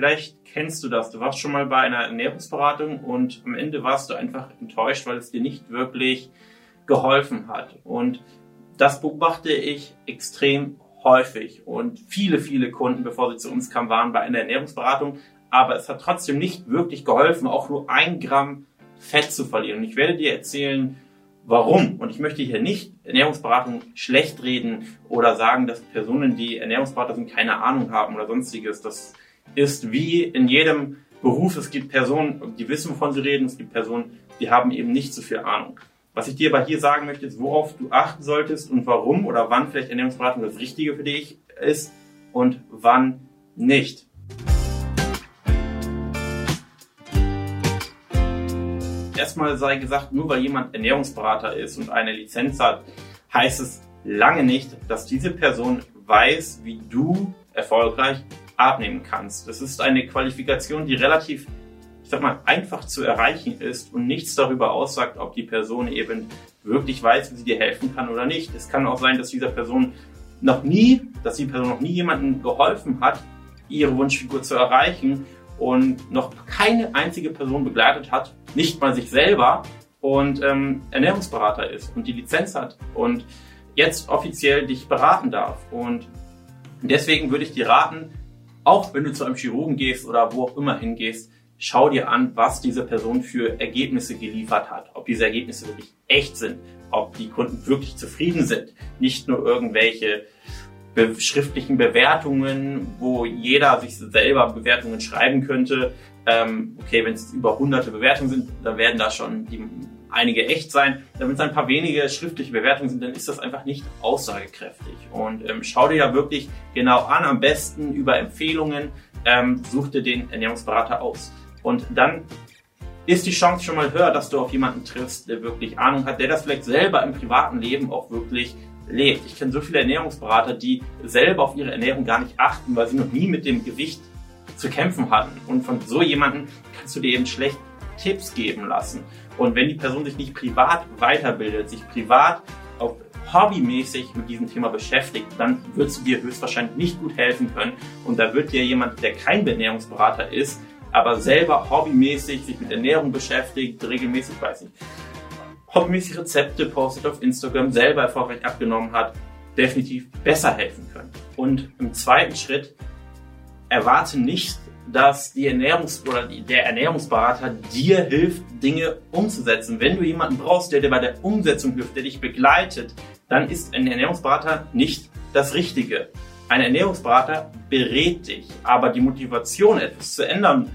Vielleicht kennst du das. Du warst schon mal bei einer Ernährungsberatung und am Ende warst du einfach enttäuscht, weil es dir nicht wirklich geholfen hat. Und das beobachte ich extrem häufig. Und viele, viele Kunden, bevor sie zu uns kamen, waren bei einer Ernährungsberatung. Aber es hat trotzdem nicht wirklich geholfen, auch nur ein Gramm Fett zu verlieren. Und ich werde dir erzählen, warum. Und ich möchte hier nicht Ernährungsberatung schlecht reden oder sagen, dass Personen, die Ernährungsberater sind, keine Ahnung haben oder sonstiges. Das ist wie in jedem Beruf. Es gibt Personen, die wissen, wovon sie reden. Es gibt Personen, die haben eben nicht so viel Ahnung. Was ich dir aber hier sagen möchte, ist, worauf du achten solltest und warum oder wann vielleicht Ernährungsberatung das Richtige für dich ist und wann nicht. Erstmal sei gesagt, nur weil jemand Ernährungsberater ist und eine Lizenz hat, heißt es lange nicht, dass diese Person weiß, wie du erfolgreich abnehmen kannst. Das ist eine Qualifikation, die relativ ich sag mal, einfach zu erreichen ist und nichts darüber aussagt, ob die Person eben wirklich weiß, wie sie dir helfen kann oder nicht. Es kann auch sein, dass dieser Person noch nie, dass die Person noch nie jemandem geholfen hat, ihre Wunschfigur zu erreichen und noch keine einzige Person begleitet hat, nicht mal sich selber und ähm, Ernährungsberater ist und die Lizenz hat und jetzt offiziell dich beraten darf. Und deswegen würde ich dir raten, auch wenn du zu einem Chirurgen gehst oder wo auch immer hingehst, schau dir an, was diese Person für Ergebnisse geliefert hat, ob diese Ergebnisse wirklich echt sind, ob die Kunden wirklich zufrieden sind, nicht nur irgendwelche be schriftlichen Bewertungen, wo jeder sich selber Bewertungen schreiben könnte. Ähm, okay, wenn es über hunderte Bewertungen sind, dann werden da schon die, einige echt sein. Wenn es ein paar wenige schriftliche Bewertungen sind, dann ist das einfach nicht aussagekräftig. Und ähm, schau dir ja wirklich genau an, am besten über Empfehlungen, ähm, such dir den Ernährungsberater aus. Und dann ist die Chance schon mal höher, dass du auf jemanden triffst, der wirklich Ahnung hat, der das vielleicht selber im privaten Leben auch wirklich lebt. Ich kenne so viele Ernährungsberater, die selber auf ihre Ernährung gar nicht achten, weil sie noch nie mit dem Gewicht zu kämpfen hatten. Und von so jemanden kannst du dir eben schlecht Tipps geben lassen. Und wenn die Person sich nicht privat weiterbildet, sich privat auch hobbymäßig mit diesem Thema beschäftigt, dann wird du dir höchstwahrscheinlich nicht gut helfen können. Und da wird dir jemand, der kein Ernährungsberater ist, aber selber hobbymäßig sich mit Ernährung beschäftigt, regelmäßig, weiß ich, hobbymäßig Rezepte postet auf Instagram, selber erfolgreich abgenommen hat, definitiv besser helfen können. Und im zweiten Schritt erwarte nicht, dass die Ernährungs- oder der Ernährungsberater dir hilft, Dinge umzusetzen. Wenn du jemanden brauchst, der dir bei der Umsetzung hilft, der dich begleitet, dann ist ein Ernährungsberater nicht das Richtige. Ein Ernährungsberater berät dich, aber die Motivation, etwas zu ändern,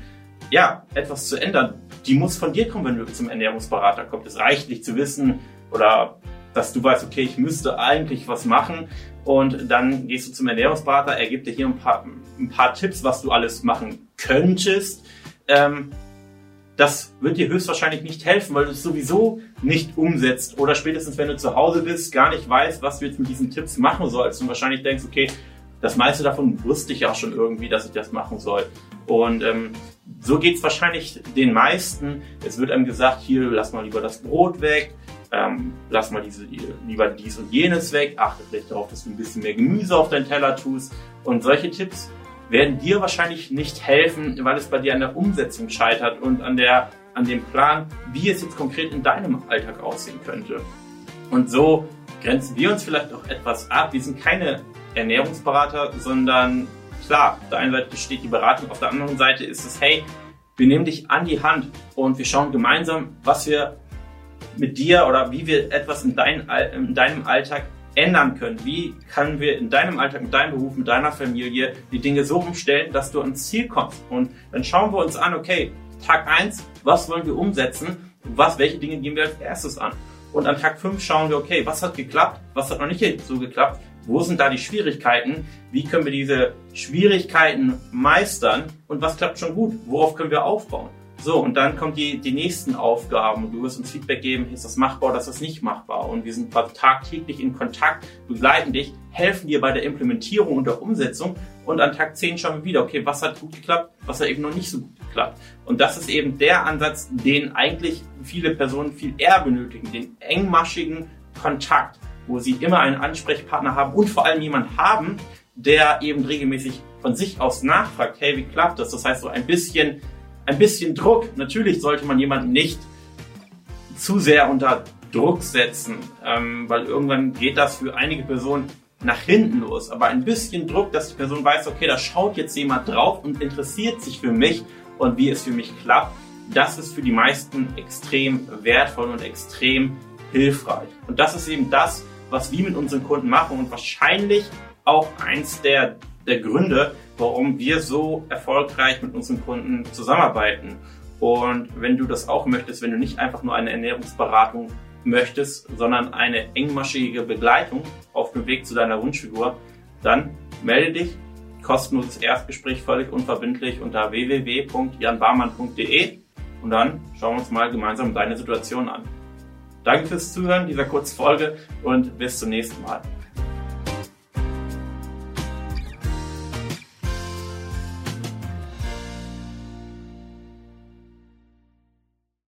ja, etwas zu ändern, die muss von dir kommen, wenn du zum Ernährungsberater kommst. Es reicht nicht zu wissen oder dass du weißt, okay, ich müsste eigentlich was machen und dann gehst du zum Ernährungsberater, er gibt dir hier ein paar, ein paar Tipps, was du alles machen könntest. Ähm, das wird dir höchstwahrscheinlich nicht helfen, weil du es sowieso nicht umsetzt oder spätestens, wenn du zu Hause bist, gar nicht weißt, was du jetzt mit diesen Tipps machen sollst und wahrscheinlich denkst, okay, das meiste davon wusste ich ja schon irgendwie, dass ich das machen soll. Und ähm, so geht's wahrscheinlich den meisten. Es wird einem gesagt, hier lass mal lieber das Brot weg, ähm, lass mal diese, lieber dies und jenes weg, achte vielleicht darauf, dass du ein bisschen mehr Gemüse auf deinen Teller tust. Und solche Tipps werden dir wahrscheinlich nicht helfen, weil es bei dir an der Umsetzung scheitert und an, der, an dem Plan, wie es jetzt konkret in deinem Alltag aussehen könnte. Und so grenzen wir uns vielleicht auch etwas ab. Wir sind keine Ernährungsberater, sondern klar, auf der einen Seite steht die Beratung, auf der anderen Seite ist es, hey, wir nehmen dich an die Hand und wir schauen gemeinsam, was wir mit dir oder wie wir etwas in, dein, in deinem Alltag ändern können. Wie können wir in deinem Alltag, in deinem Beruf, mit deiner Familie die Dinge so umstellen, dass du ans Ziel kommst? Und dann schauen wir uns an, okay, Tag eins, was wollen wir umsetzen? Was, welche Dinge gehen wir als erstes an? Und an Tag fünf schauen wir, okay, was hat geklappt? Was hat noch nicht so geklappt? Wo sind da die Schwierigkeiten? Wie können wir diese Schwierigkeiten meistern? Und was klappt schon gut? Worauf können wir aufbauen? So, und dann kommen die, die nächsten Aufgaben. Du wirst uns Feedback geben, ist das machbar oder ist das nicht machbar? Und wir sind tagtäglich in Kontakt, begleiten dich, helfen dir bei der Implementierung und der Umsetzung. Und an Tag 10 schauen wir wieder, okay, was hat gut geklappt, was hat eben noch nicht so gut geklappt. Und das ist eben der Ansatz, den eigentlich viele Personen viel eher benötigen, den engmaschigen Kontakt wo sie immer einen Ansprechpartner haben und vor allem jemand haben, der eben regelmäßig von sich aus nachfragt, hey, wie klappt das? Das heißt, so ein bisschen, ein bisschen Druck. Natürlich sollte man jemanden nicht zu sehr unter Druck setzen, ähm, weil irgendwann geht das für einige Personen nach hinten los. Aber ein bisschen Druck, dass die Person weiß, okay, da schaut jetzt jemand drauf und interessiert sich für mich und wie es für mich klappt, das ist für die meisten extrem wertvoll und extrem hilfreich. Und das ist eben das, was wir mit unseren Kunden machen und wahrscheinlich auch eins der, der Gründe, warum wir so erfolgreich mit unseren Kunden zusammenarbeiten. Und wenn du das auch möchtest, wenn du nicht einfach nur eine Ernährungsberatung möchtest, sondern eine engmaschige Begleitung auf dem Weg zu deiner Wunschfigur, dann melde dich. Kostenloses Erstgespräch völlig unverbindlich unter www.janbarmann.de und dann schauen wir uns mal gemeinsam deine Situation an. Danke fürs Zuhören dieser kurzen Folge und bis zum nächsten Mal.